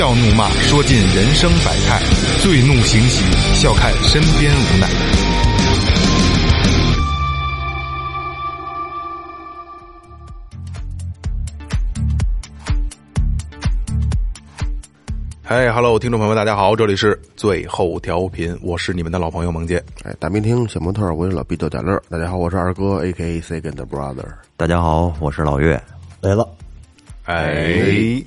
笑怒骂，说尽人生百态；醉怒行喜，笑看身边无奈。嗨哈喽，听众朋友们，大家好，这里是最后调频，我是你们的老朋友萌姐。哎，大明厅小模特，我是老毕豆贾乐。大家好，我是二哥，A K A Second Brother。大家好，我是老岳。来了，哎，哎，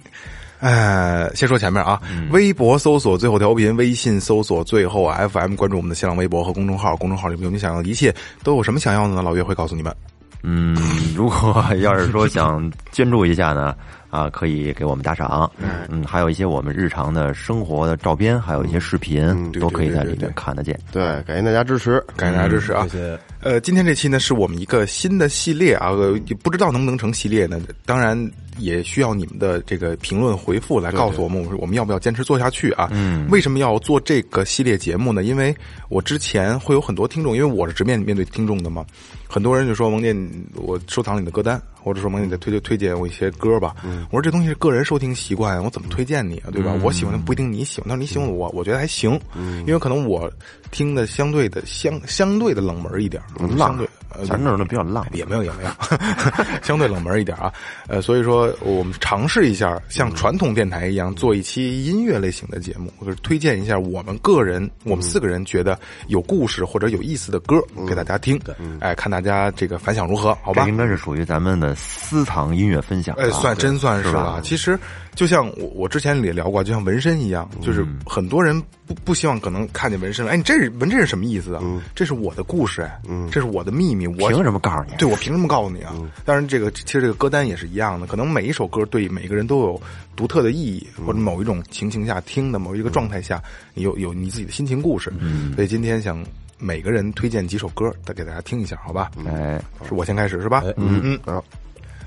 先说前面啊，微博搜索最后调频，微信搜索最后 FM，关注我们的新浪微博和公众号，公众号里面有你想要的一切，都有什么想要的呢？老岳会告诉你们。嗯，如果要是说想捐助一下呢，啊，可以给我们打赏。嗯，还有一些我们日常的生活的照片，还有一些视频，都可以在里面看得见。对，感谢大家支持，感谢大家支持啊！谢谢。呃，今天这期呢是我们一个新的系列啊，呃不知道能不能成系列呢？当然也需要你们的这个评论回复来告诉我们，我们我们要不要坚持做下去啊？嗯，为什么要做这个系列节目呢？因为我之前会有很多听众，因为我是直面面对听众的嘛，很多人就说王健，我收藏你的歌单，或者说王健，你再推推推荐我一些歌吧。我说这东西是个人收听习惯，我怎么推荐你啊？对吧？我喜欢的不一定你喜欢，但是你喜欢我，我觉得还行，因为可能我听的相对的相相对的冷门一点，相对。呃咱这儿都比较浪，也没有也没有，相对冷门一点啊。呃，所以说我们尝试一下，像传统电台一样做一期音乐类型的节目，或者推荐一下我们个人，我们四个人觉得有故事或者有意思的歌给大家听。哎，看大家这个反响如何？好吧？应该是属于咱们的私藏音乐分享啊。哎，算真算是了。其实就像我我之前也聊过，就像纹身一样，就是很多人不不希望可能看见纹身，哎，你这是纹这是什么意思啊？这是我的故事，哎，这是我的秘密，我凭什么告诉你？对，我凭什么告诉你啊？当然，这个其实这个歌单也是一样的，可能每一首歌对每个人都有独特的意义，或者某一种情形下听的某一个状态下，你有有你自己的心情故事。所以今天想每个人推荐几首歌，再给大家听一下，好吧？哎，是我先开始是吧？嗯嗯。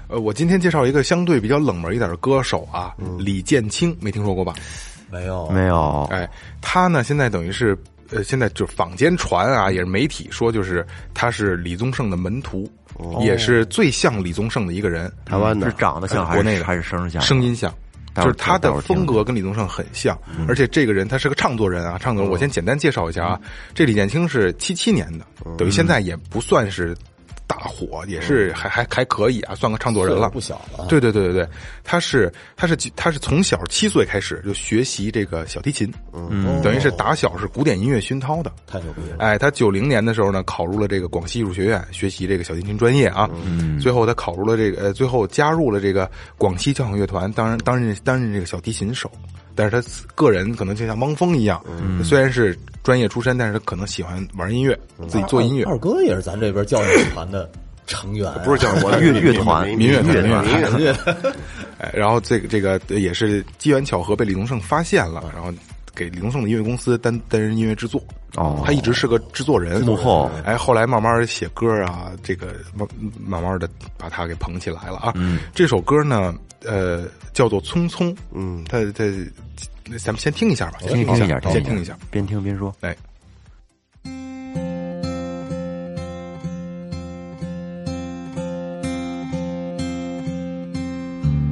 呃，我今天介绍一个相对比较冷门一点的歌手啊，李建清，没听说过吧？没有，没有，哎，他呢现在等于是，呃，现在就是坊间传啊，也是媒体说，就是他是李宗盛的门徒，也是最像李宗盛的一个人，台湾的是长得像国内的还是声儿像？声音像。就是他的风格跟李宗盛很像，而且这个人他是个唱作人啊，唱作人。我先简单介绍一下啊，这李建清是七七年的，等于现在也不算是大火，也是还还还可以啊，算个唱作人了，不小了。对对对对对，他是他是他是从小七岁开始就学习这个小提琴，嗯，等于是打小是古典音乐熏陶的。太牛逼了！哎，他九零年的时候呢，考入了这个广西艺术学院学习这个小提琴专业啊。嗯，最后他考入了这个呃，最后加入了这个广西交响乐团，当然担任担任这个小提琴手。但是他个人可能就像汪峰一样，虽然是专业出身，但是他可能喜欢玩音乐，自己做音乐。二哥也是咱这边教育团的成员啊，不是叫我乐乐团民乐团乐团民乐团乐 哎，然后这个这个也是机缘巧合被李宗盛发现了，然后给李宗盛的音乐公司担担任音乐制作。哦他一直是个制作人，幕后哎，后来慢慢写歌啊，这个慢慢慢的把他给捧起来了啊。嗯这首歌呢，呃，叫做《匆匆》。嗯，他他，咱们先听一下吧，先听一下，先听一下。边听边说。哎，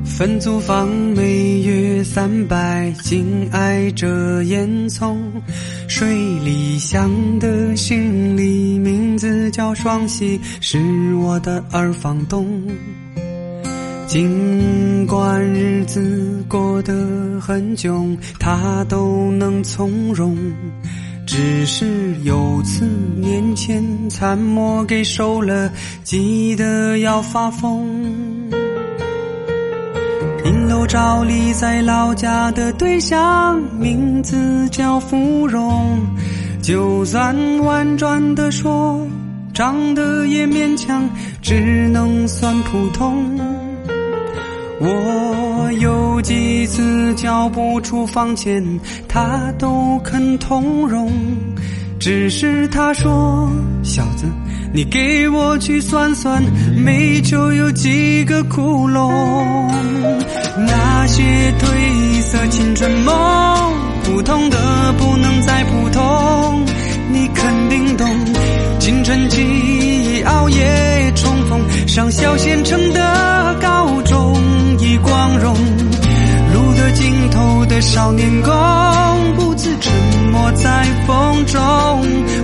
分租房每月三百，紧挨着烟囱。水里香的姓李，名字叫双喜，是我的二房东。尽管日子过得很窘，他都能从容。只是有次年前参谋给收了，急得要发疯。影楼照例在老家的对象，名字叫芙蓉。就算婉转的说，长得也勉强，只能算普通。我有几次交不出房钱，他都肯通融。只是他说：“小子，你给我去算算，煤球有几个窟窿？”那些褪色青春梦，普通的不能再普通，你肯定懂。青春期熬夜冲锋，上小县城的高少年宫，不自沉默在风中，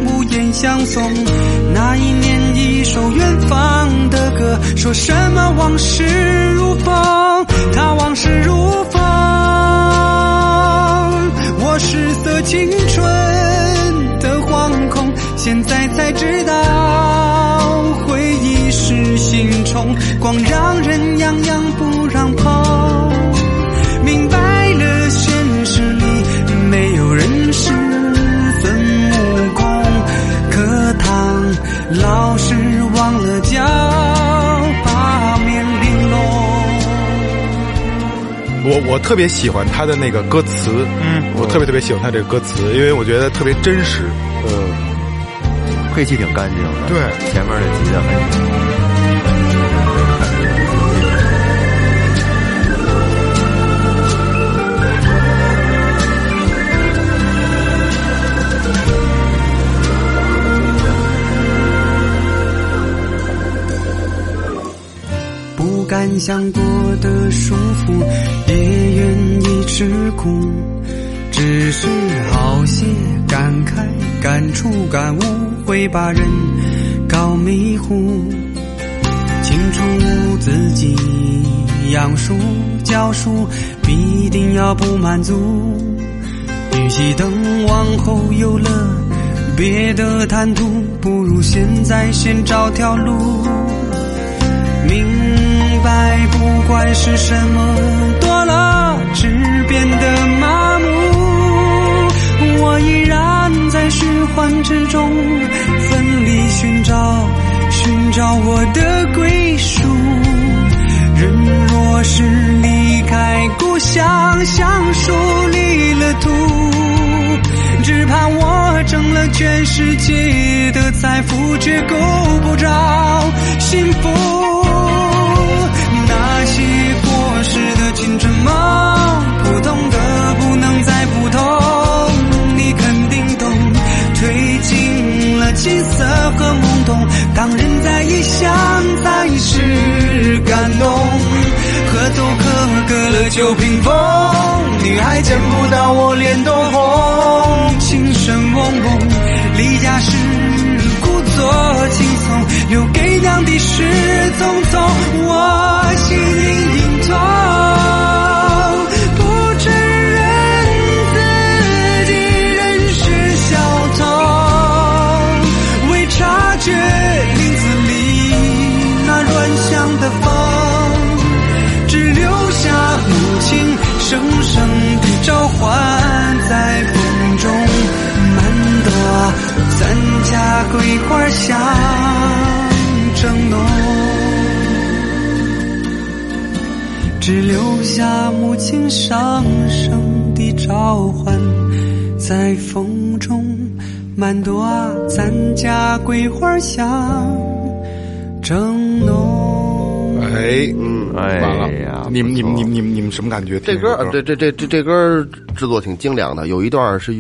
无言相送。那一年一首远方的歌，说什么往事如风，他往事如风。我失色青春的惶恐，现在才知道，回忆是心虫，光让人痒痒我我特别喜欢他的那个歌词，嗯，我特别特别喜欢他这个歌词，因为我觉得特别真实。配器挺干净的，对。前面的吉他很不敢想过的束缚，也愿意吃苦，只是好些感慨、感触、感悟，会把人搞迷糊。清楚自己养书教书，必定要不满足。与其等往后有了别的谈吐，不如现在先找条路。明白，不管是什么我依然在循环之中，奋力寻找，寻找我的归属。人若是离开故乡，像树离了土，只怕我挣了全世界的财富，却够不着幸福。那些过时的青春梦，普通的不能再普通，青涩和懵懂，当人在异乡才是感动。合奏课隔了九屏风，你还见不到我脸都红。琴声嗡嗡，离家时故作轻松，留给娘的是匆匆。我下母亲上声的召唤，在风中满朵啊，咱家桂花香正浓。哎，嗯，哎完了呀，你们你们你们你们你们什么感觉？这歌听这这这这这歌制作挺精良的，有一段是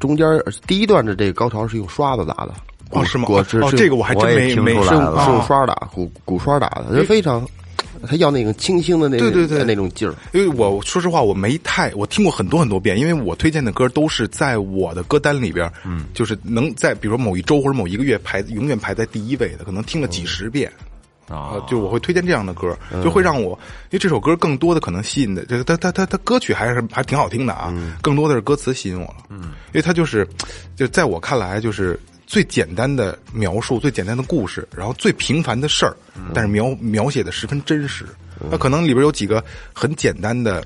中间第一段的这个高潮是用刷子打的，哦是吗？哦，这个我还真没没听出来是用了是用刷打鼓鼓刷打的，就非常，他要那种清新的那对对对那种劲儿。因为我说实话，我没太我听过很多很多遍，因为我推荐的歌都是在我的歌单里边，嗯，就是能在比如说某一周或者某一个月排永远排在第一位的，可能听了几十遍。啊，就我会推荐这样的歌，就会让我，因为这首歌更多的可能吸引的，就是他他他他歌曲还是还挺好听的啊，更多的是歌词吸引我了，嗯，因为他就是，就在我看来就是最简单的描述，最简单的故事，然后最平凡的事儿，但是描描写的十分真实，那可能里边有几个很简单的。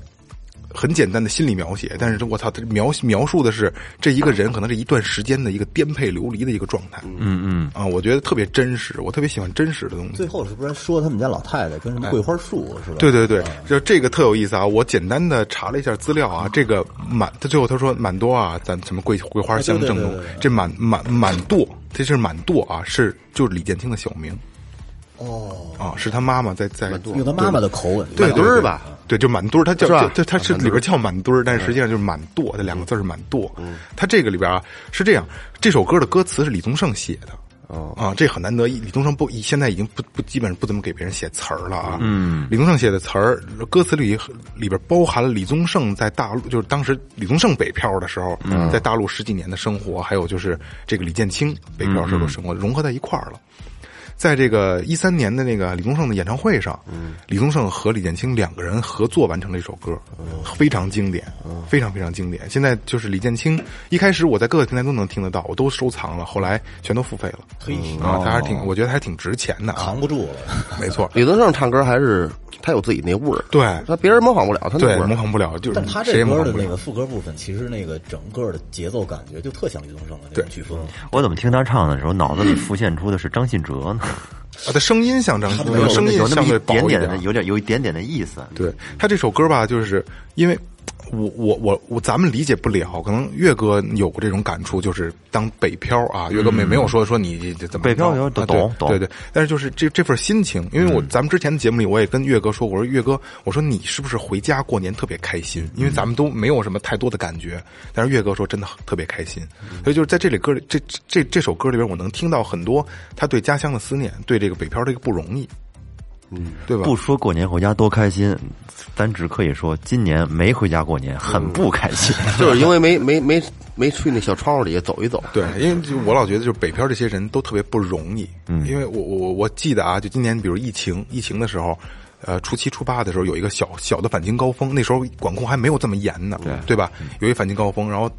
很简单的心理描写，但是我操，他描描述的是这一个人可能是一段时间的一个颠沛流离的一个状态。嗯嗯，啊，我觉得特别真实，我特别喜欢真实的东西。最后是不是说他们家老太太跟什么桂花树是吧？对对对，就这个特有意思啊！我简单的查了一下资料啊，这个满，他最后他说满多啊，咱什么桂桂花香正浓这满满满舵，这是满舵啊，是就是李建清的小名。哦，啊，是他妈妈在在用他妈妈的口吻，对对满墩儿吧，对，就满堆儿，它叫它是里边叫满堆儿，但是实际上就是满垛，这两个字是满垛。它这个里边啊是这样，这首歌的歌词是李宗盛写的。哦啊，这很难得。李宗盛不现在已经不不基本上不怎么给别人写词儿了啊。嗯，李宗盛写的词儿，歌词里里边包含了李宗盛在大陆，就是当时李宗盛北漂的时候，在大陆十几年的生活，还有就是这个李建清北漂时候的生活融合在一块儿了。在这个一三年的那个李宗盛的演唱会上，李宗盛和李建清两个人合作完成了一首歌，非常经典，非常非常经典。现在就是李建清，一开始我在各个平台都能听得到，我都收藏了，后来全都付费了。嘿，啊，他还挺，我觉得还挺值钱的啊扛，不住了。没错，李宗盛唱歌还是他有自己那味儿，对他别人模仿不了他那对味，儿。模仿不了，就是但他谁这歌的也模仿不了。那个副歌部分，其实那个整个的节奏感觉就特像李宗盛的那种曲风。我怎么听他唱的时候，脑子里浮现出的是张信哲呢？啊，的声音像张信哲，他没有声音有那么相对薄一点点的，有点有一点点的意思。对他这首歌吧，就是因为我我我我咱们理解不了，可能岳哥有过这种感触，就是当北漂啊，岳哥没没有说说你这怎么北漂有懂懂对对对，但是就是这这份心情，因为我咱们之前的节目里我也跟岳哥说过，我说岳哥，我说你是不是回家过年特别开心？因为咱们都没有什么太多的感觉，但是岳哥说真的特别开心，所以就是在这里歌里这这这这首歌里边，我能听到很多他对家乡的思念，对这个北漂这个不容易，嗯，对吧？不说过年回家多开心，咱只可以说今年没回家过年，很不开心。就是因为没没没没去那小窗户底下走一走。对，因为就我老觉得，就是北漂这些人都特别不容易。嗯，因为我我我记得啊，就今年比如疫情疫情的时候，呃，初七初八的时候有一个小小的返京高峰，那时候管控还没有这么严呢，对对吧？有一返京高峰，然后。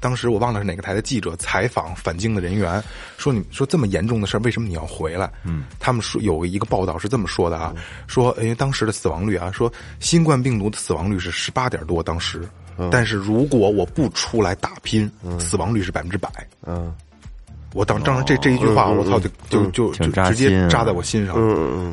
当时我忘了是哪个台的记者采访返京的人员，说你说这么严重的事儿，为什么你要回来？嗯，他们说有一个报道是这么说的啊，说因为当时的死亡率啊，说新冠病毒的死亡率是十八点多，当时，但是如果我不出来打拼，死亡率是百分之百。嗯，我当当时这这一句话，我操，就就就就直接扎在我心上。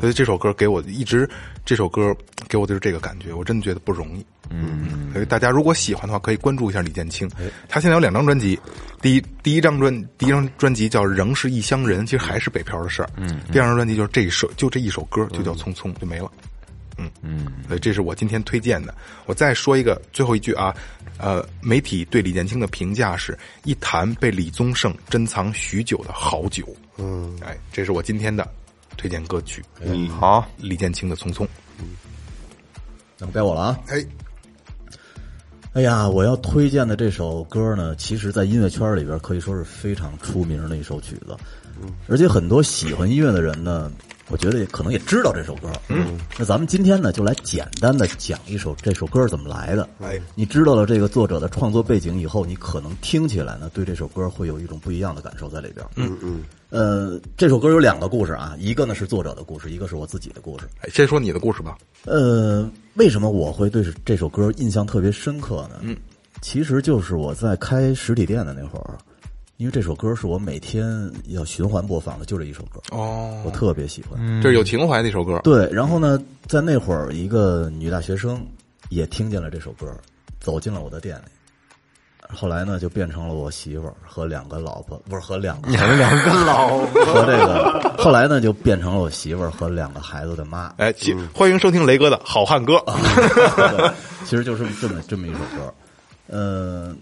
所以这首歌给我一直，这首歌给我的就是这个感觉，我真的觉得不容易。嗯，所以大家如果喜欢的话，可以关注一下李建清。他现在有两张专辑，第一第一张专第一张专辑叫《仍是异乡人》，其实还是北漂的事儿。嗯，第二张专辑就是这一首，就这一首歌，就叫《匆匆》，就没了。嗯嗯，所以这是我今天推荐的。我再说一个最后一句啊，呃，媒体对李建清的评价是一坛被李宗盛珍藏许久的好酒。嗯，哎，这是我今天的推荐歌曲。嗯，好，李建清的《匆匆》。嗯那么该我了啊！哎，哎呀，我要推荐的这首歌呢，其实，在音乐圈里边可以说是非常出名的一首曲子，而且很多喜欢音乐的人呢，我觉得也可能也知道这首歌。嗯，那咱们今天呢，就来简单的讲一首这首歌怎么来的。哎，你知道了这个作者的创作背景以后，你可能听起来呢，对这首歌会有一种不一样的感受在里边。嗯嗯。呃，这首歌有两个故事啊，一个呢是作者的故事，一个是我自己的故事。哎先说你的故事吧。呃，为什么我会对这首歌印象特别深刻呢？嗯，其实就是我在开实体店的那会儿，因为这首歌是我每天要循环播放的，就这一首歌。哦，我特别喜欢。这是有情怀的一首歌。对，然后呢，在那会儿，一个女大学生也听见了这首歌，走进了我的店里。后来呢，就变成了我媳妇儿和两个老婆，不是和两个两个老婆 和这个。后来呢，就变成了我媳妇儿和两个孩子的妈。哎，其欢迎收听雷哥的好汉歌。其实就是这么这么一首歌。呃，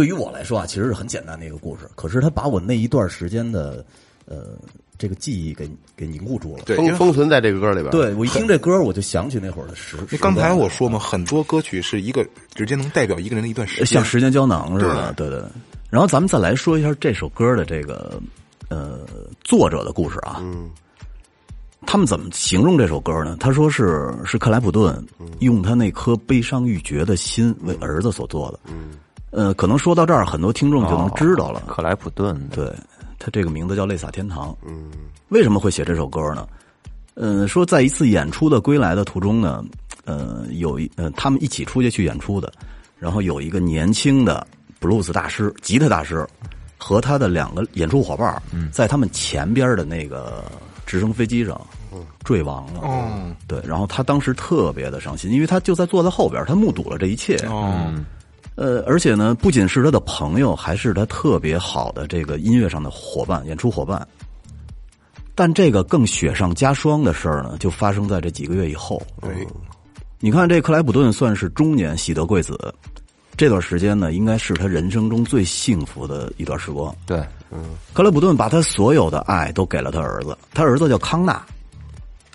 对于我来说啊，其实是很简单的一个故事，可是他把我那一段时间的呃这个记忆给给凝固住了。对，封封存在这个歌里边。，对我一听这歌，我就想起那会儿的时。刚才我说嘛，很多歌曲是一个直接能代表一个人的一段时间。像时间胶囊似的，对对对。然后咱们再来说一下这首歌的这个呃作者的故事啊。嗯。他们怎么形容这首歌呢？他说是是克莱普顿用他那颗悲伤欲绝的心为儿子所做的。嗯。呃，可能说到这儿，很多听众就能知道了。克莱普顿对，他这个名字叫《泪洒天堂》。嗯，为什么会写这首歌呢？呃，说在一次演出的归来的途中呢，呃，有一呃，他们一起出去去演出的，然后有一个年轻的布鲁斯大师、吉他大师和他的两个演出伙伴，在他们前边的那个直升飞机上坠亡了。嗯，对，然后他当时特别的伤心，因为他就在坐在后边，他目睹了这一切。哦，呃，而且呢，不仅是他的朋友，还是他特别好的这个音乐上的伙伴、演出伙伴。但这个更雪上加霜的事儿呢，就发生在这几个月以后。对，你看这克莱普顿算是中年喜得贵子，这段时间呢，应该是他人生中最幸福的一段时光。对，嗯克莱普顿把他所有的爱都给了他儿子，他儿子叫康纳。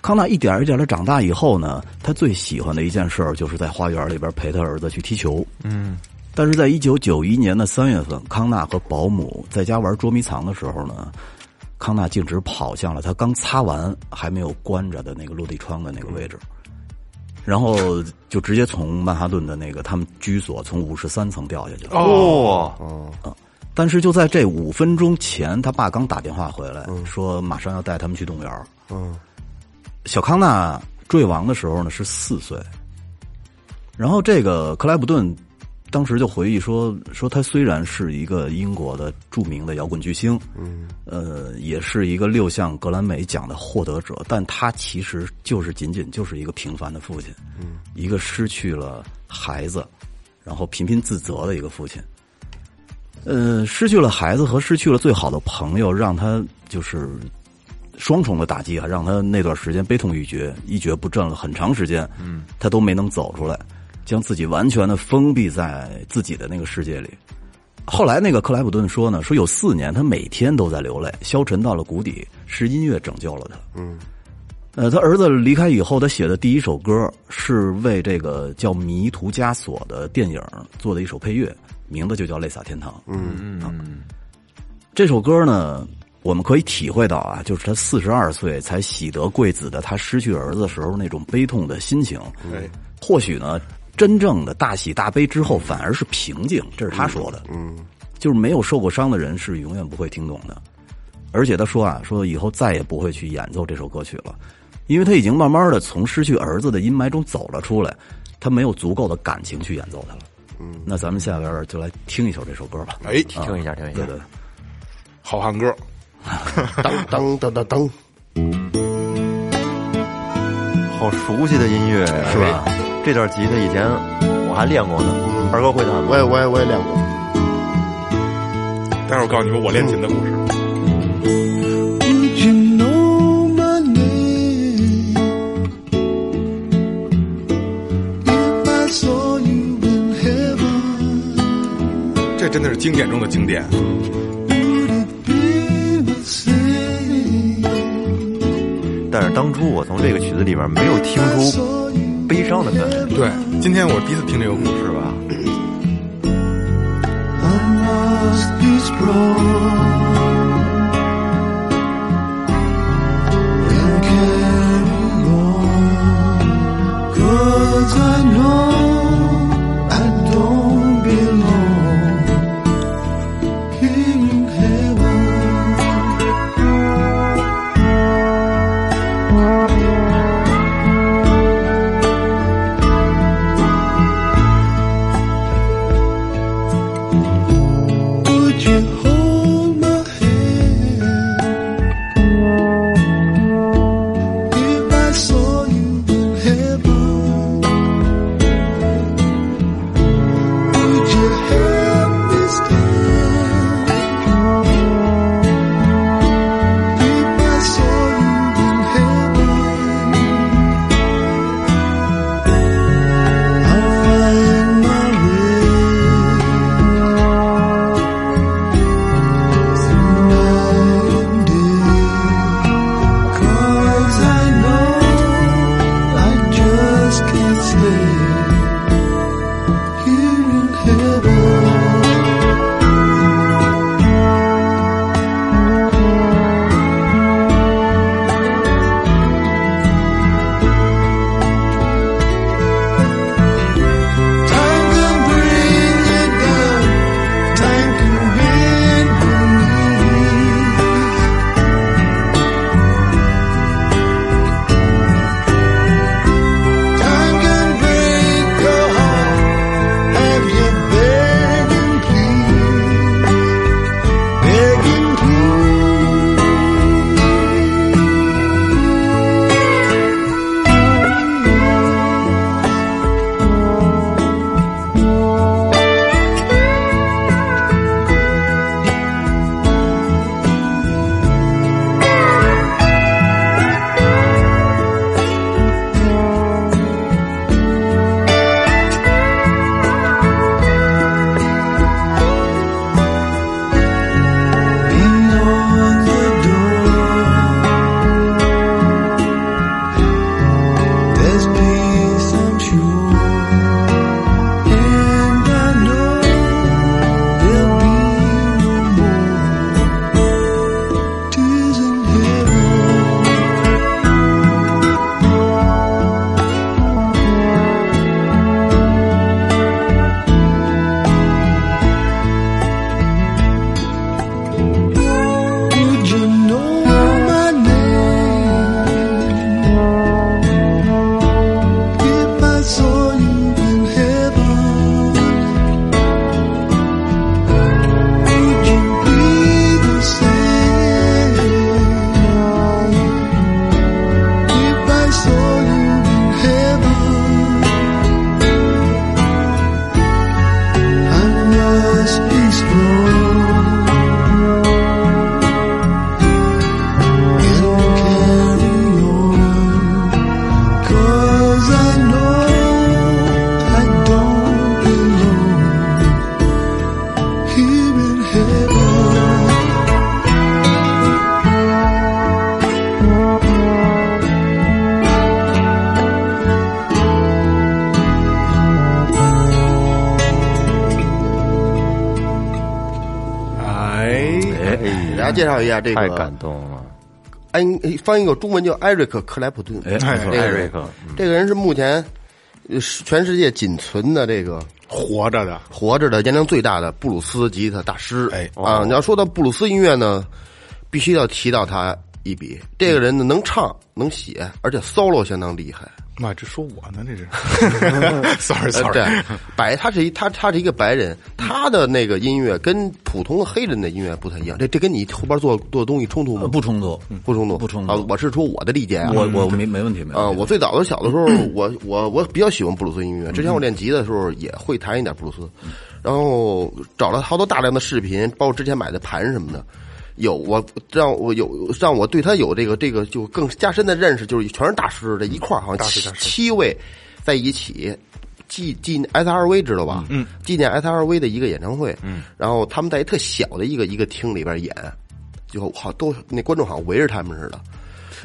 康纳一点一点的长大以后呢，他最喜欢的一件事儿就是在花园里边陪他儿子去踢球。嗯，但是在一九九一年的三月份，康纳和保姆在家玩捉迷藏的时候呢，康纳径直跑向了他刚擦完还没有关着的那个落地窗的那个位置，然后就直接从曼哈顿的那个他们居所从五十三层掉下去了。哦，但是就在这五分钟前，他爸刚打电话回来，说马上要带他们去动物园。嗯，小康纳坠亡的时候呢是四岁，然后这个克莱普顿当时就回忆说，说他虽然是一个英国的著名的摇滚巨星，嗯，呃，也是一个六项格兰美奖的获得者，但他其实就是仅仅就是一个平凡的父亲，嗯，一个失去了孩子，然后频频自责的一个父亲。呃，失去了孩子和失去了最好的朋友，让他就是双重的打击还，让他那段时间悲痛欲绝，一蹶不振了很长时间。嗯，他都没能走出来，将自己完全的封闭在自己的那个世界里。后来那个克莱普顿说呢，说有四年他每天都在流泪，消沉到了谷底，是音乐拯救了他。嗯，呃，他儿子离开以后，他写的第一首歌是为这个叫《迷途枷锁》的电影做的一首配乐，名字就叫《泪洒天堂》。嗯嗯，这首歌呢，我们可以体会到啊，就是他四十二岁才喜得贵子的他失去儿子的时候那种悲痛的心情。对，或许呢，真正的大喜大悲之后反而是平静，这是他说的。嗯，就是没有受过伤的人是永远不会听懂的。而且他说啊，说以后再也不会去演奏这首歌曲了，因为他已经慢慢的从失去儿子的阴霾中走了出来，他没有足够的感情去演奏它了。嗯，那咱们下边就来听一首这首歌吧。哎，听一下，听一下对。对，好汉歌，当当当当当，好熟悉的音乐是吧？这段吉他以前我还练过呢，二哥会弹吗？我也我也我也练过。待会儿我告诉你们我练琴的故事。Would you know my name if I saw you in heaven? 这真的是经典中的经典。但是当初我从这个曲子里边没有听出悲伤的感觉。对，今天我第一次听这个故事吧。I 绍一下这太个感动了。安翻译个中文叫艾瑞克克莱普顿。艾瑞克，这个人是目前全世界仅存的这个活着的，活着的年龄最大的布鲁斯吉他大师。哎啊，你要说到布鲁斯音乐呢，必须要提到他一笔。这个人呢，能唱能写，而且 solo 相当厉害。妈，这说我呢，这是，sorry 呃 sorry，对，白他是一他他是一个白人，他的那个音乐跟普通的黑人的音乐不太一样。这这跟你后边做做东西冲突吗？呃不冲突，不冲突，不冲突啊！我是说我的理解啊。我我没没问题，没啊，问题。我最早的小的时候，我我我比较喜欢布鲁斯音乐。之前我练吉的时候也会弹一点布鲁斯，然后找了好多大量的视频，包括之前买的盘什么的。有我让我有让我对他有这个这个就更加深的认识，就是全是大师这一块儿好像七七位在一起纪纪 S R V 知道吧？嗯，纪念 S R V 的一个演唱会。嗯，然后他们在一特小的一个一个厅里边演，就好都那观众好像围着他们似的。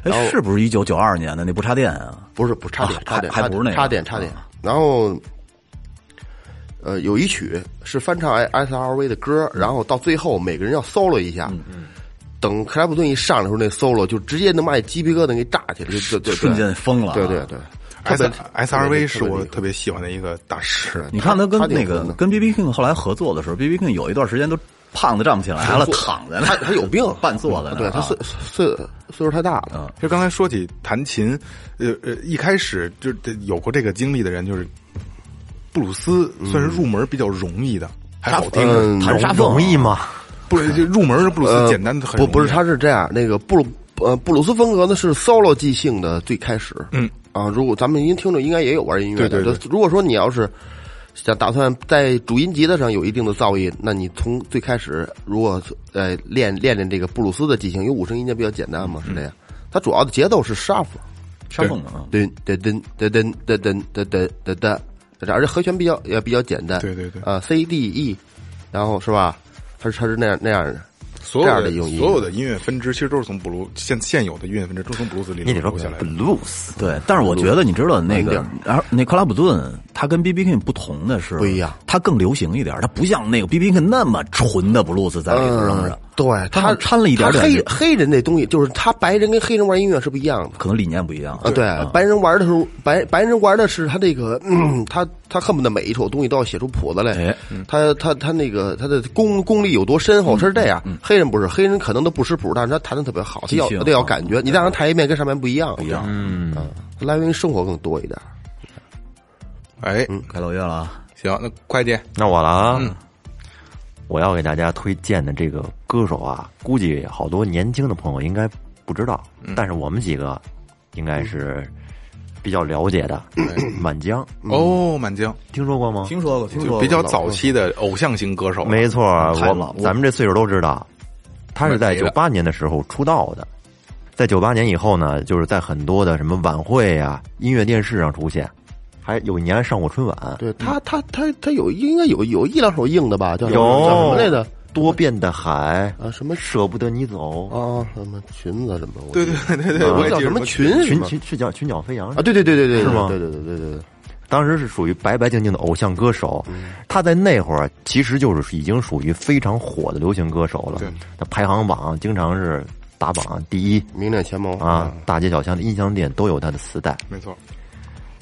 哎，是不是一九九二年的那不插电啊？不是不是插电啊插电还还不是那个插电插电，然后。呃，有一曲是翻唱 S R V 的歌，然后到最后每个人要 solo 一下，等克莱普顿一上来的时候，那 solo 就直接能把你鸡皮疙瘩给炸起来，就就就瞬间疯了啊。对对对，S S R V 是我特别喜欢的一个大师，你看他跟那个跟 B B King 后来合作的时候，B B King 有一段时间都胖的站不起来了，躺在那他，他有病，半坐在那儿啊。对他岁岁岁数太大了，其实刚才说起弹琴，呃呃，一开始就有过这个经历的人，就是布鲁斯算是入门比较容易的，还好听。嗯弹沙凤容易吗？不是就入门是布鲁斯呃，简单的很容易不不是，他是这样，那个布鲁呃布鲁斯风格呢是 solo 即兴的最开始，嗯啊，如果咱们您听众应该也有玩音乐的，对对对如果说你要是想打算在主音吉他上有一定的造诣，那你从最开始如果呃练练练这个布鲁斯的即兴，因为五声音阶比较简单嘛，是这样。它主要的节奏是 shuffle，沙凤啊，噔噔噔噔噔噔噔噔噔噔噔，而且和弦比较也比较简单，对对对啊，C D E，然后是吧？它是它是那样那样的。这所有的样的一种音乐所有的音乐分支其实都是从布鲁现现有的音乐分支都从布鲁斯里你得说留下来的。blues，对，但是我觉得你知道那个然后那克拉普顿他跟 B B King 不同的是不一样，他更流行一点，他不像那个 B B King 那么纯的布鲁斯在里头扔着，对他他掺了一点点黑黑人那东西，就是他白人跟黑人玩音乐是不一样的。可能理念不一样啊。对，白人玩的时候，白白人玩的是他这个，嗯，他他恨不得每一首东西都要写出谱子来。哎。他他他那个他的功功力有多深厚，他是这样。黑人不是，黑人可能都不识谱，但是他弹的特别好，他要他得要感觉。你让他弹一遍跟上面不一样，不一样。嗯，来源于生活更多一点。哎，开老岳了啊，行，那快点，那我了啊。我要给大家推荐的这个歌手啊，估计好多年轻的朋友应该不知道，但是我们几个应该是比较了解的。满江，哦，满江，听说过吗？听说过，听说过，比较早期的偶像型歌手，没错，我咱们这岁数都知道，他是在九八年的时候出道的，在九八年以后呢，就是在很多的什么晚会啊、音乐电视上出现，还有一年上过春晚，对他，他他他有应该有有一两首硬的吧？叫什么有叫什么来着？多变的海啊什么舍不得你走，啊，什么裙子什么？对对对对对，我叫什么裙？群群是叫群角飞扬啊？对对对对对，是吗对对对对对对。当时是属于白白净净的偶像歌手，他在那会儿其实就是已经属于非常火的流行歌手了对。他排行榜经常是打榜第一名列前茅啊，大街小巷的音像店都有他的磁带。没错，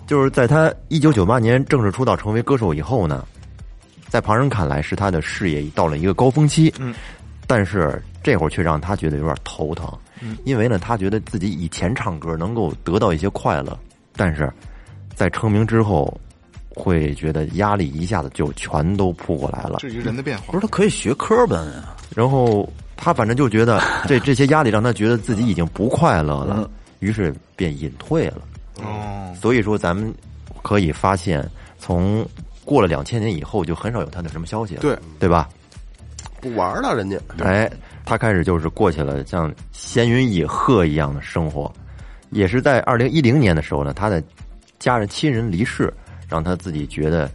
就是在他一九九八年正式出道成为歌手以后呢，在旁人看来是他的事业已到了一个高峰期，嗯，但是这会儿却让他觉得有点头疼，嗯，因为呢，他觉得自己以前唱歌能够得到一些快乐，但是在成名之后，会觉得压力一下子就全都扑过来了，这是人的变化。不。是他可以学科本啊，然后他反正就觉得这 这些压力让他觉得自己已经不快乐了，于是便隐退了。哦，所以说，咱们可以发现，从过了两千年以后，就很少有他的什么消息了，对对吧？不玩了，人家哎，他开始就是过起了像闲云野鹤一样的生活，也是在二零一零年的时候呢，他的家人亲人离世，让他自己觉得，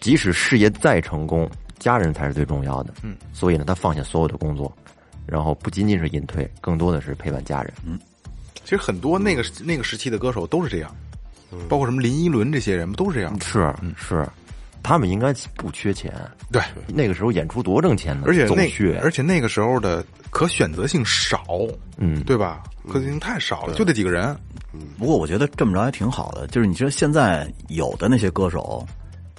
即使事业再成功，家人才是最重要的。嗯，所以呢，他放下所有的工作，然后不仅仅是隐退，更多的是陪伴家人。其实很多那个那个时期的歌手都是这样，包括什么林依轮这些人都是这样。是是，他们应该不缺钱。对，那个时候演出多挣钱呢，而且那，而且那个时候的可选择性少，嗯。对吧？可选择性太少了，就这几个人。不过我觉得这么着还挺好的，就是你知道现在有的那些歌手，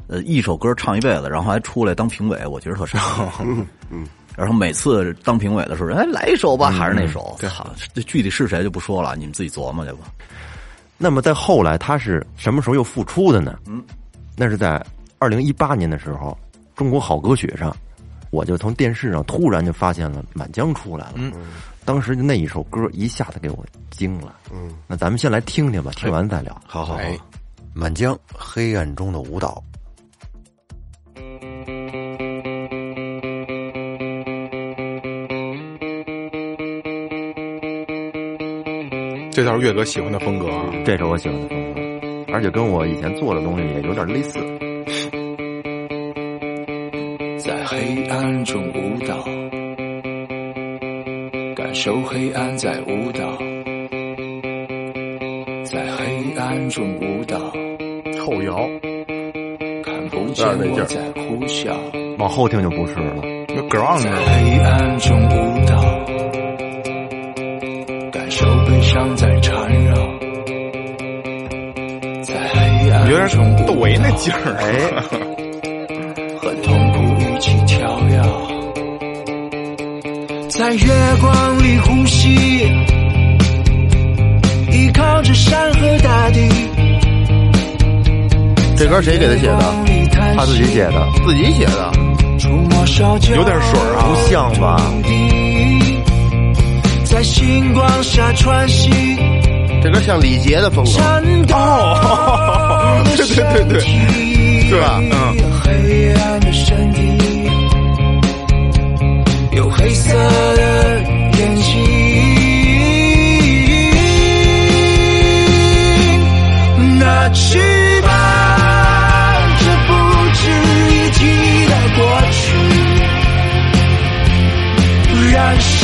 呃，一首歌唱一辈子，然后还出来当评委，我觉得特傻。嗯，然后每次当评委的时候，哎，来一首吧，还是那首。好，这具体是谁就不说了，你们自己琢磨去吧。那么在后来，他是什么时候又复出的呢？嗯，那是在二零一八年的时候，《中国好歌曲》上，我就从电视上突然就发现了《满江》出来了。嗯，当时就那一首歌一下子给我惊了。嗯，那咱们先来听听吧，听完再聊。好好好，哎，满江黑暗中的舞蹈。这倒是岳哥喜欢的风格啊。这是我喜欢的风格，而且跟我以前做的东西也有点类似。在黑暗中舞蹈，感受黑暗在舞蹈，在黑暗中舞蹈，后摇，看不见我在呼啸，往后听就不是了。那 ground 在呢黑暗中舞蹈，伤在缠绕，在黑暗有点中窦唯那劲儿，哎，和痛苦一起跳跃，在月光里呼吸，依靠着山和大地。这歌谁给他写的？他自己写的，自己写的。有点水儿啊不像吧？星光下喘息，这歌像李杰的风格，哦的对对对对对。吧嗯黑暗的身体，有黑色的眼睛，拿去吧，这不值一提的过去，燃烧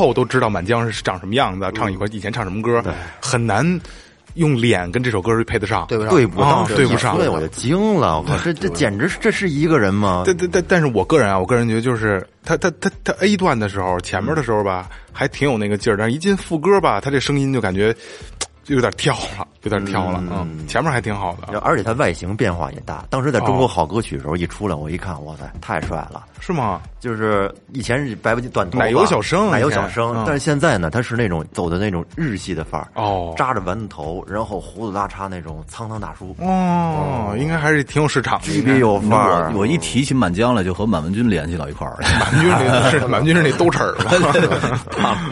后都知道满江是长什么样子，唱一会儿以前唱什么歌，很难用脸跟这首歌配得上。对不上，对不啊上，对不上。对我就惊了，我靠，这这简直是这是一个人吗？但但但但是我个人啊，我个人觉得就是他他他他 A 段的时候，前面的时候吧，还挺有那个劲儿，但是一进副歌吧，他这声音就感觉就有点跳了，有点跳了嗯，前面还挺好的，而且他外形变化也大。当时在中国好歌曲的时候一出来，我一看，哇塞，太帅了！是吗？就是以前是白不短头发，奶油小生奶油小生嗯，但是现在呢，他是那种走的那种日系的范儿，哦扎着丸子头，然后胡子拉碴那种沧桑大叔，哦，应该还是挺有市场的，有范儿。我一提起满江来，就和满文军联系到一块儿了。满军那是 满军是那兜齿儿吧？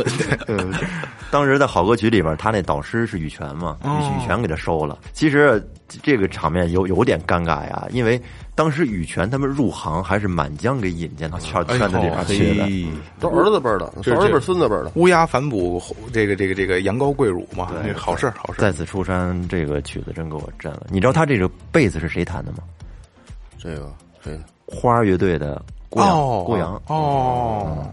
嗯，当时在好歌曲里边，他那导师是羽泉嘛，哦羽泉给他收了。其实这个场面有有点尴尬呀，因为当时羽泉他们入行还是满江给引荐到圈圈子里边去的。嘿都儿子辈儿的，这儿子辈儿、孙子辈儿的。乌鸦反哺这个这个这个羊羔跪乳嘛，对好事好事儿。再次出山这个曲子真给我震了。你知道他这个贝斯是谁弹的吗？这个谁？花儿乐队的郭阳，哦，郭阳。哦，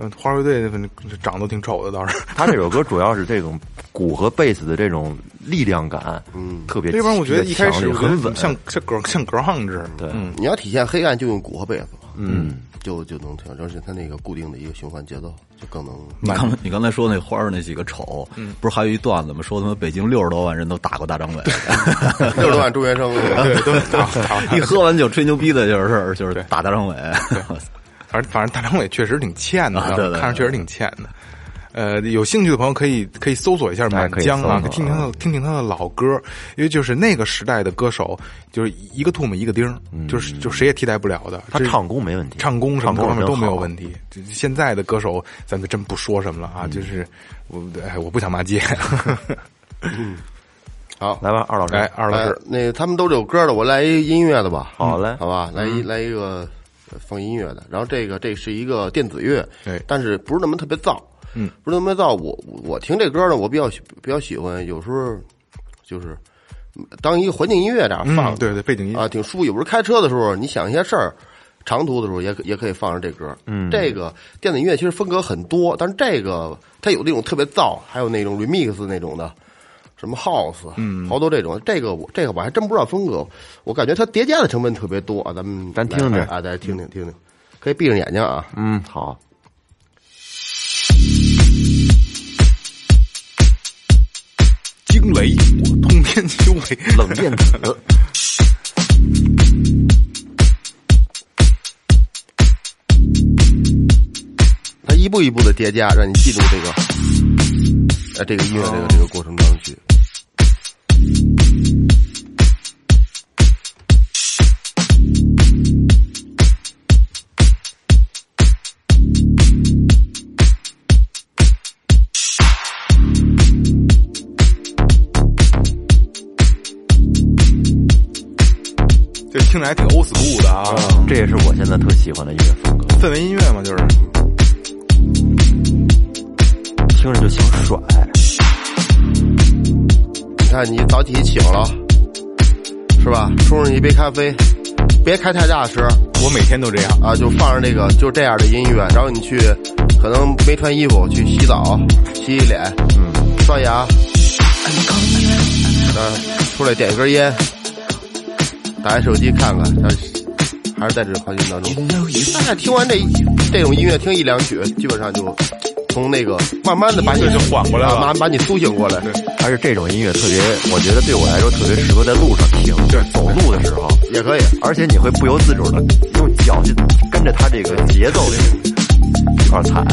嗯，花儿乐队反正长得都挺丑的，倒是。他这首歌主要是这种鼓和贝斯的这种力量感，嗯，特别。这帮我觉得一开始很稳，像像格像格汉制，对嗯，你要体现黑暗，就用鼓和贝斯，嗯，就就能听，而且它那个固定的一个循环节奏，就更能。你刚你刚才说那花儿那几个丑，不是还有一段子吗？说他妈北京六十多万人都打过大张伟，六十多万中学生，对，都打打。一喝完酒吹牛逼的就是就是打大张伟。反正反正大张伟确实挺欠的，啊对对对看着确实挺欠的。呃，有兴趣的朋友可以可以搜索一下满江啊，听听他的听听他的老歌，因为就是那个时代的歌手，就是一个唾沫一个钉儿，就是就谁也替代不了的。他唱功没问题，唱功什么各方面都没有。问题。这现在的歌手，咱就真不说什么了啊，嗯就是我哎，我不想骂街。好，来吧，二老师，来，二老来师，，那他们都是有歌的，我来一音乐的吧。好嘞好吧，来一来一个呃放音乐的。然后这个这是一个电子乐，对但是不是那么特别燥，嗯，不是那么燥。我我听这歌呢，我比较喜比较喜欢，有时候就是当一个环境音乐这样放嗯，，对对，背景音啊，挺舒服。有时候开车的时候，你想一些事儿，长途的时候也可也可以放上这歌。嗯，这个电子音乐其实风格很多，但是这个它有那种特别燥，还有那种 remix 那种的，什么 house，嗯，好多这种。这个我这个我还真不知道风格，我感觉它叠加的成分特别多啊。咱们咱听听啊，大家听听听听，可以闭上眼睛啊。嗯，好。惊雷，我通天修为，冷电子，它一步一步的叠加，让你记住这个，呃，这个音乐这个这个过程当中去。这听着还挺 old school 的啊，这也是我现在特喜欢的音乐风格，氛围音乐嘛，就是。听着就想甩。你看，你早起醒了，是吧？冲上一杯咖啡，别开太大声。我每天都这样，啊，就放上这个就这样的音乐，然后你去，可能没穿衣服去洗澡、洗洗脸，嗯，刷牙，啊，出来点一根烟，打开手机看看，还是还是在这环境当中。大概听完这一这种音乐，听一两曲，基本上就从那个慢慢的把你就缓过来了啊慢慢把你苏醒过来。还是这种音乐特别，我觉得对我来说特别适合在路上听，就是走路的时候，也可以，而且你会不由自主的用脚去跟着它这个节奏一块儿踩。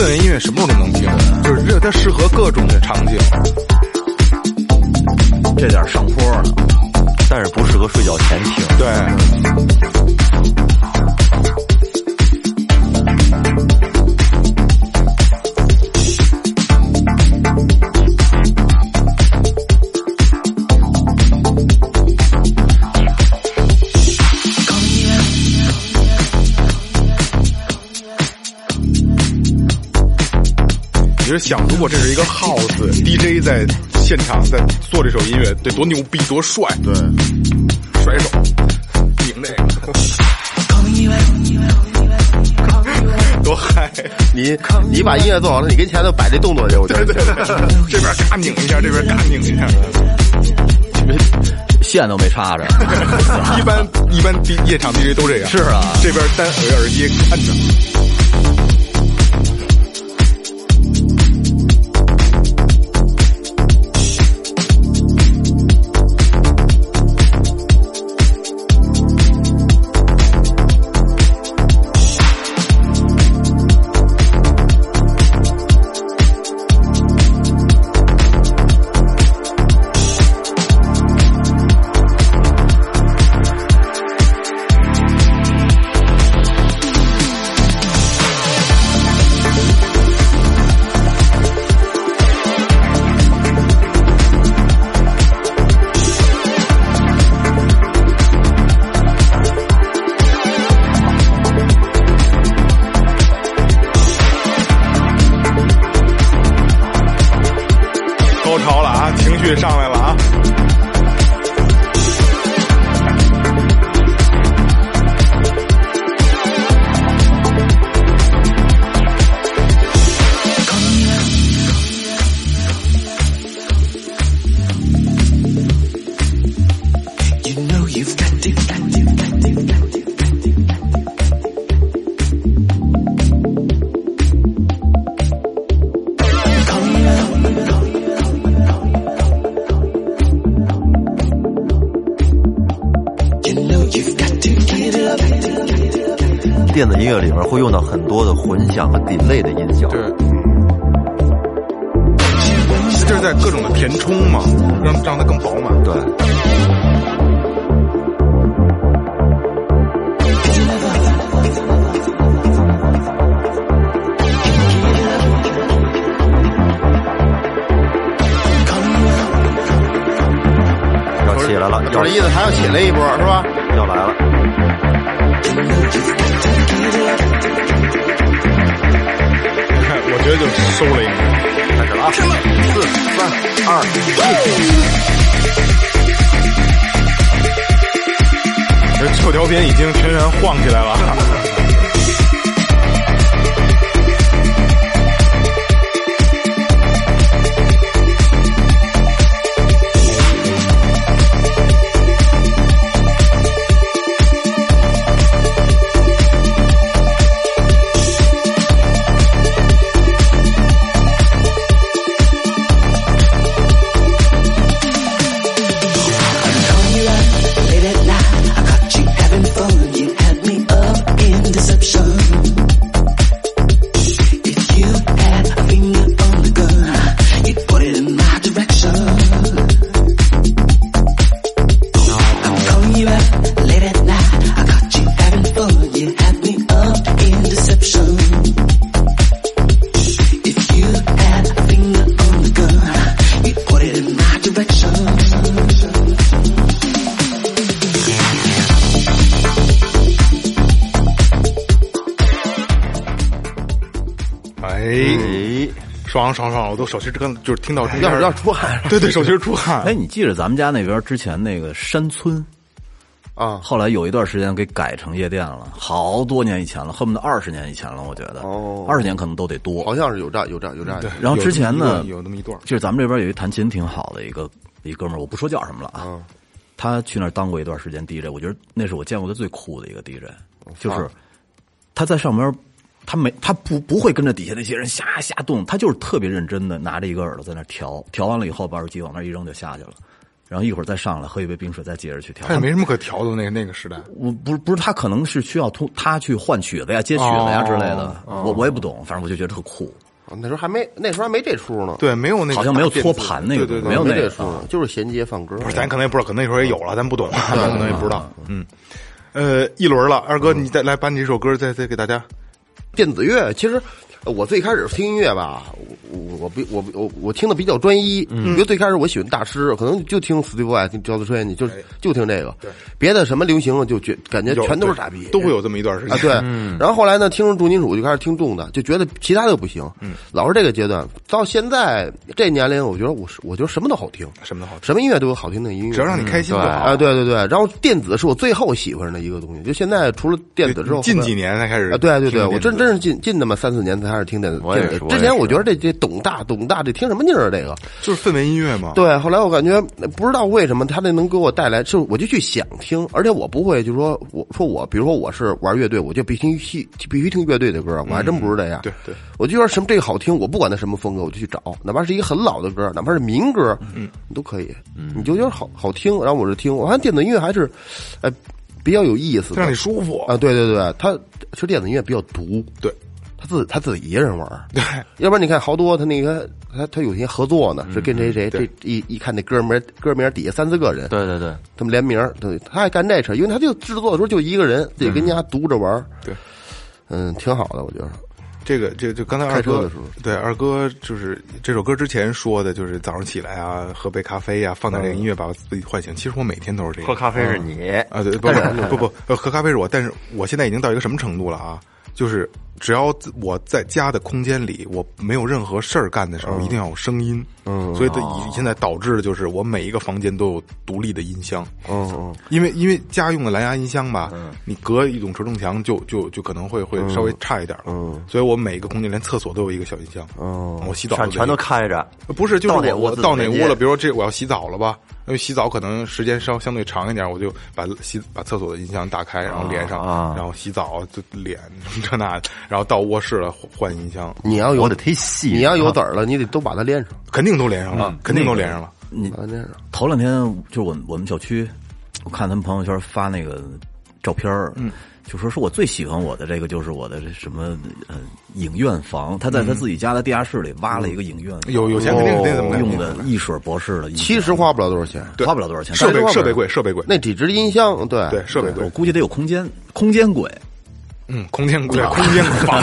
氛氛围音乐什么时候都能听，就是这它适合各种的场景。这点上坡呢。但是不适合睡觉前听。对，觉得想，如果这是一个 house DJ 在现场在做这首音乐，得多牛逼，多帅！对，甩手，拧那个，多嗨！你你把音乐做好了，你跟前头摆这动作去，我觉得对对 这边嘎拧一下，这边嘎拧一下。线都没插着。一般一般夜场 DJ 都这样。是啊这边单耳耳机看着。起来了，这意思，还要起来一波是吧？要来了。我觉得就收了一个。开始了啊！四、三、二、一这臭条边已经全员晃起来了。爽爽爽！我都手心跟就是听到要要出汗对对，手心出汗。哎，你记着咱们家那边之前那个山村，啊！后来有一段时间给改成夜店了，好多年以前了，恨不得二十年以前了，我觉得，哦二十年可能都得多。好像是有这有这有这样的。然后之前呢有有那么一段，就是咱们这边有一弹琴挺好的一个一哥们儿，我不说叫什么了啊，他去那儿当过一段时间 DJ，我觉得那是我见过的最酷的一个 DJ，就是他在上面，他没他不不会跟着底下那些人瞎瞎动，他就是特别认真的拿着一个耳朵在那调，调完了以后把耳机往那一扔就下去了，然后一会儿再上来喝一杯冰水，再接着去调。他也没什么可调的那个那个时代。我不是不是他可能是需要通他去换曲子呀、接曲子呀之类的，哦我我也不懂，反正我就觉得特酷。哦那时候还没那时候还没这出呢，对，没有那个好像没有托盘那个对对对，没有那个出呢，就是衔接放歌。不是，咱可能也不知道，可能那时候也有了，咱不懂，可能也不知道。嗯，呃，一轮了，二哥，你再来把你这首歌再再给大家。电子乐其实我最开始听音乐吧，我我我比我我我听的比较专一，因为最开始我喜欢大师，可能就听 Steve Vai 听 George Strait，就就听这个，别的什么流行的就觉感觉全都是傻逼，都会有这么一段时间啊，对。然后后来呢，听重金属就开始听重的，就觉得其他的不行，老是这个阶段。到现在这年龄，我觉得我是我觉得什么都好听，什么都好听，什么音乐都有好听的音乐，只要让你开心就好。啊，对对对。然后电子是我最后喜欢的一个东西，就现在除了电子之后，近几年才开始啊，对对对，我真真是近近那么三四年才开始听电子。我也之前我觉得这这董大董大，这听什么劲儿啊？这个就是氛围音乐嘛。对。后来我感觉不知道为什么他这能给我带来，就我就去想听，而且我不会就是说我说我，比如说我是玩乐队，我就必须听必须听乐队的歌，我还真不是这样。对对，我就觉得什么这个好听，我不管它什么风格，我就去找，哪怕是一个很老的歌，哪怕是民歌，嗯，都可以，嗯你就觉得好好听，然后我就听。我发现电子音乐还是，哎，比较有意思的，让你舒服啊。对对对，它其实电子音乐比较毒，对，他自他自己一个人玩儿，对，要不然你看好多他那个他他有些合作呢，是跟谁谁对这一一看那哥们儿哥们儿底下三四个人，对对对，他们联名儿，对，他爱干这事，因为他就制作的时候就一个人自己跟家独着玩儿，对，嗯，挺好的，我觉得。这个这就刚才二哥开车的时候对二哥就是这首歌之前说的，就是早上起来啊，喝杯咖啡呀、放点这个音乐把我自己唤醒。其实我每天都是这样。喝咖啡是你，啊，对，不不不不，呃喝咖啡是我，但是我现在已经到一个什么程度了啊？就是只要我在家的空间里，我没有任何事儿干的时候，一定要有声音。嗯，所以这以现在导致的就是我每一个房间都有独立的音箱。嗯嗯，因为因为家用的蓝牙音箱吧，你隔一种承重墙就就就可能会会稍微差一点了。嗯，所以我每一个空间连厕所都有一个小音箱。哦我洗澡全全都开。着，不是，就是我我到哪屋了，比如说这我要洗澡了吧，因为洗澡可能时间稍相对长一点，我就把洗把厕所的音箱打开，然后连上，啊然后洗澡就脸 这那的，然后到卧室了换换音箱，你要有我得忒细，你要有籽儿了，你得都把它连上，肯定都连上嗯。了，肯定都连上了。你把它连上。头两天就是我们我们小区，我看他们朋友圈发那个照片嗯，就说是我最喜欢我的这个就是我的这什么呃影院房，他在他自己家的地下室里挖了一个影院，有有钱肯定肯定这么用的一水博士的，其实花不了多少钱，花不了多少钱，设备设备贵，设备贵，那几只音箱，对对设备贵。我，估计得有空间，空间贵。嗯，空间贵，空间 房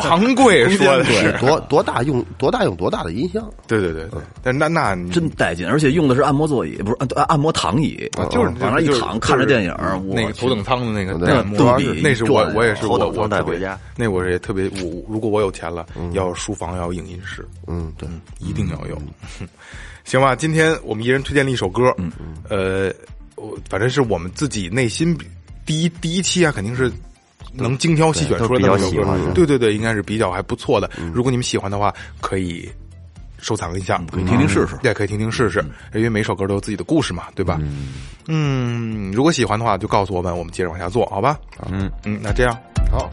房贵，说的是，多多大用多大用多大的音箱，对对对对，但那那真带劲，而且用的是按摩座椅，不是按按摩躺椅，啊就是往那一就是躺，看着电影，那个头等舱的那个对。那个那是我我也是我头等舱我特别带回家，那我也特别我如果我有钱了，要书房要有影音室，嗯，对，嗯，一定要有。行吧，今天我们一人推荐了一首歌，嗯嗯，呃，我反正是我们自己内心比第一第一期啊，肯定是能精挑细选出来的对对对，应该是比较还不错的。如果你们喜欢的话，可以收藏一下，可以听听试试。也可以听听试试，因为每首歌都有自己的故事嘛，对吧？嗯，如果喜欢的话，就告诉我们，我们接着往下做，好吧？嗯。嗯，那这样。好。